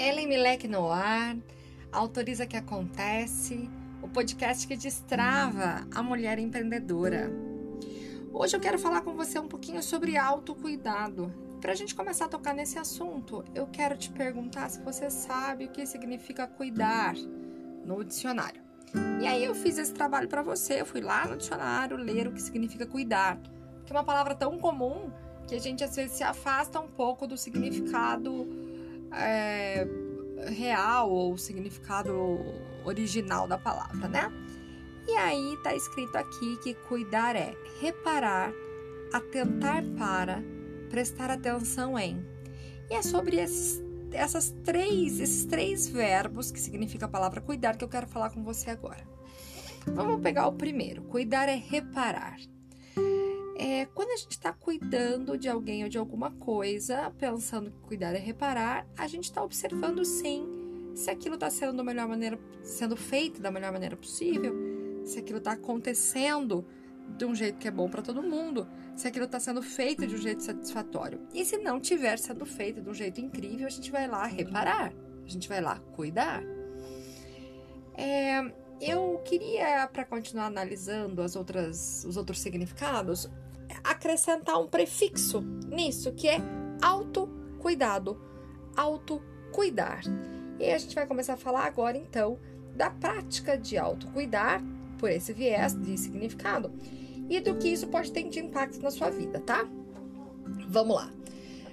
Ellen Milek no ar, autoriza que acontece, o podcast que destrava a mulher empreendedora. Hoje eu quero falar com você um pouquinho sobre autocuidado. Para a gente começar a tocar nesse assunto, eu quero te perguntar se você sabe o que significa cuidar no dicionário. E aí eu fiz esse trabalho para você, eu fui lá no dicionário ler o que significa cuidar, que é uma palavra tão comum que a gente às vezes se afasta um pouco do significado é, real ou significado original da palavra, né? E aí tá escrito aqui que cuidar é reparar, atentar para, prestar atenção em. E é sobre esses, essas três, esses três verbos que significa a palavra cuidar que eu quero falar com você agora. Vamos pegar o primeiro. Cuidar é reparar. É, quando a gente está cuidando de alguém ou de alguma coisa, pensando que cuidar é reparar, a gente está observando sim se aquilo está sendo da melhor maneira, sendo feito da melhor maneira possível, se aquilo está acontecendo de um jeito que é bom para todo mundo, se aquilo está sendo feito de um jeito satisfatório. E se não estiver sendo feito de um jeito incrível, a gente vai lá reparar, a gente vai lá cuidar. É, eu queria, para continuar analisando as outras, os outros significados, acrescentar um prefixo nisso, que é autocuidado, autocuidar. E a gente vai começar a falar agora então da prática de autocuidar, por esse viés de significado, e do que isso pode ter de impacto na sua vida, tá? Vamos lá.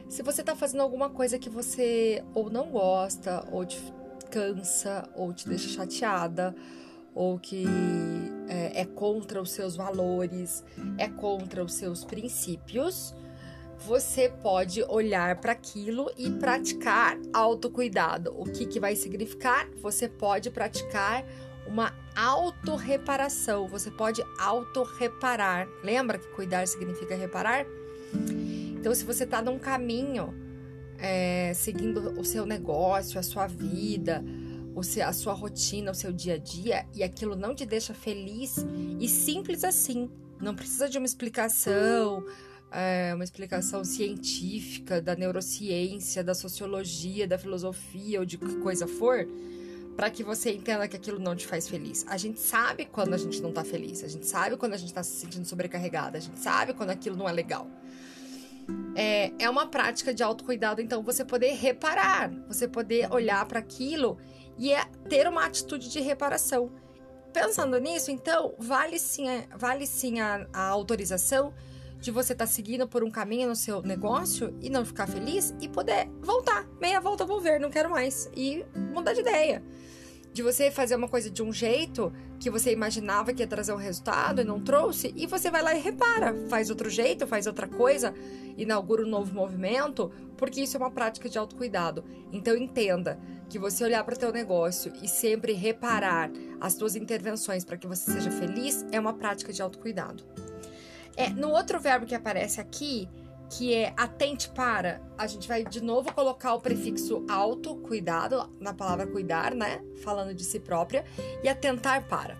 Se você tá fazendo alguma coisa que você ou não gosta, ou te cansa, ou te deixa chateada, ou que é, é contra os seus valores, é contra os seus princípios, você pode olhar para aquilo e praticar autocuidado. O que, que vai significar? Você pode praticar uma autorreparação, você pode autorreparar. Lembra que cuidar significa reparar? Então, se você está num caminho, é, seguindo o seu negócio, a sua vida, a sua rotina, o seu dia a dia e aquilo não te deixa feliz e simples assim. Não precisa de uma explicação, é, uma explicação científica da neurociência, da sociologia, da filosofia ou de que coisa for, para que você entenda que aquilo não te faz feliz. A gente sabe quando a gente não tá feliz, a gente sabe quando a gente tá se sentindo sobrecarregada, a gente sabe quando aquilo não é legal. É, é uma prática de autocuidado, então você poder reparar, você poder olhar para aquilo e é ter uma atitude de reparação. Pensando nisso, então, vale sim, vale sim a, a autorização de você estar tá seguindo por um caminho no seu negócio e não ficar feliz e poder voltar. Meia volta, vou ver, não quero mais. E mudar de ideia de você fazer uma coisa de um jeito que você imaginava que ia trazer um resultado e não trouxe, e você vai lá e repara, faz outro jeito, faz outra coisa, inaugura um novo movimento, porque isso é uma prática de autocuidado. Então entenda que você olhar para o teu negócio e sempre reparar as tuas intervenções para que você seja feliz é uma prática de autocuidado. É, no outro verbo que aparece aqui, que é atente para, a gente vai de novo colocar o prefixo auto, cuidado, na palavra cuidar, né? Falando de si própria, e atentar para.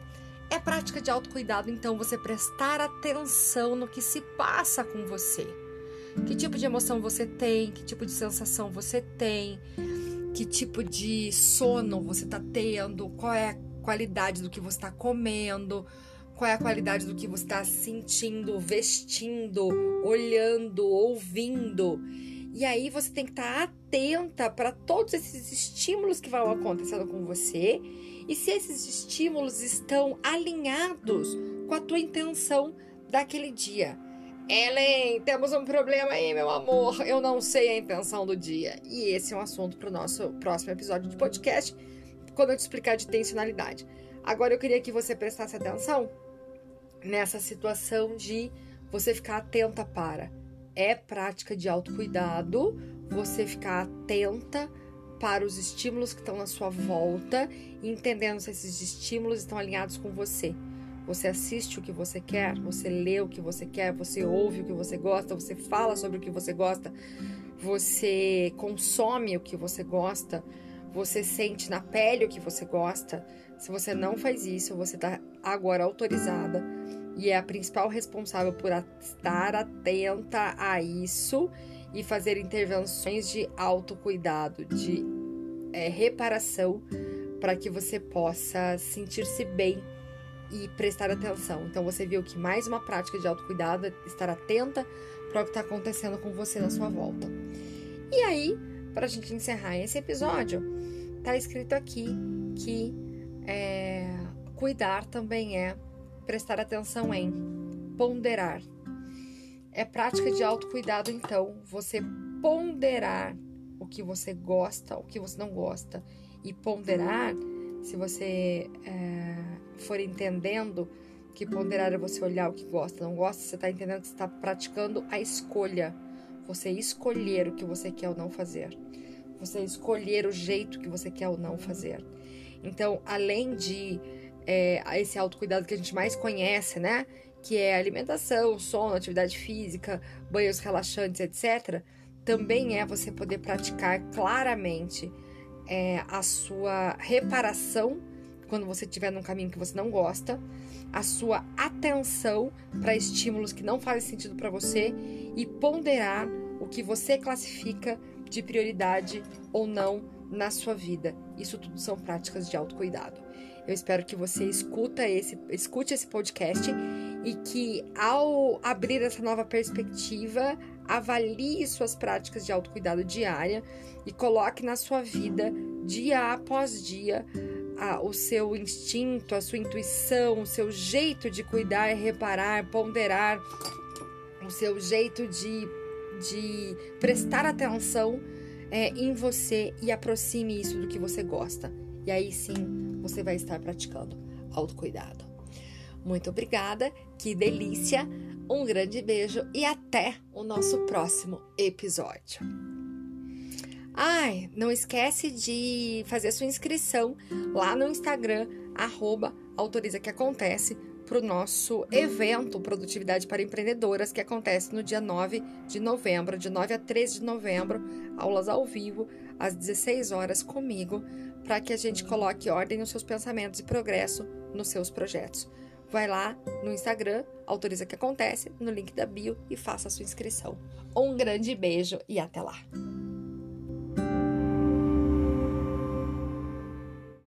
É prática de autocuidado, então, você prestar atenção no que se passa com você. Que tipo de emoção você tem, que tipo de sensação você tem, que tipo de sono você está tendo, qual é a qualidade do que você está comendo, qual é a qualidade do que você está sentindo, vestindo, olhando, ouvindo. E aí você tem que estar tá atenta para todos esses estímulos que vão acontecendo com você e se esses estímulos estão alinhados com a tua intenção daquele dia. Ellen, temos um problema aí, meu amor. Eu não sei a intenção do dia. E esse é um assunto para o nosso próximo episódio de podcast, quando eu te explicar de tensionalidade. Agora eu queria que você prestasse atenção nessa situação de você ficar atenta para. É prática de autocuidado, você ficar atenta para os estímulos que estão na sua volta, entendendo se esses estímulos estão alinhados com você. Você assiste o que você quer, você lê o que você quer, você ouve o que você gosta, você fala sobre o que você gosta, você consome o que você gosta, você sente na pele o que você gosta. Se você não faz isso, você está agora autorizada e é a principal responsável por estar atenta a isso e fazer intervenções de autocuidado, de é, reparação para que você possa sentir-se bem e prestar atenção. Então você viu que mais uma prática de autocuidado é estar atenta para o que está acontecendo com você na sua volta. E aí, para a gente encerrar esse episódio, tá escrito aqui que é, cuidar também é prestar atenção em ponderar. É prática de autocuidado, então, você ponderar o que você gosta, o que você não gosta. E ponderar, se você é, for entendendo que ponderar é você olhar o que gosta, não gosta, você está entendendo que está praticando a escolha. Você escolher o que você quer ou não fazer. Você escolher o jeito que você quer ou não fazer. Então, além de é, esse autocuidado que a gente mais conhece, né? Que é alimentação, sono, atividade física, banhos relaxantes, etc. Também é você poder praticar claramente é, a sua reparação quando você estiver num caminho que você não gosta, a sua atenção para estímulos que não fazem sentido para você e ponderar o que você classifica de prioridade ou não na sua vida. Isso tudo são práticas de autocuidado. Eu espero que você escuta esse, escute esse podcast e que ao abrir essa nova perspectiva, avalie suas práticas de autocuidado diária e coloque na sua vida, dia após dia, a, o seu instinto, a sua intuição, o seu jeito de cuidar, reparar, ponderar, o seu jeito de, de prestar atenção é, em você e aproxime isso do que você gosta. E aí sim você vai estar praticando autocuidado. Muito obrigada, que delícia! Um grande beijo e até o nosso próximo episódio. Ai, não esquece de fazer sua inscrição lá no Instagram, arroba autoriza que acontece, para o nosso evento Produtividade para Empreendedoras, que acontece no dia 9 de novembro, de 9 a 13 de novembro, aulas ao vivo, às 16 horas comigo, para que a gente coloque ordem nos seus pensamentos e progresso nos seus projetos. Vai lá no Instagram, autoriza que acontece, no link da bio e faça a sua inscrição. Um grande beijo e até lá!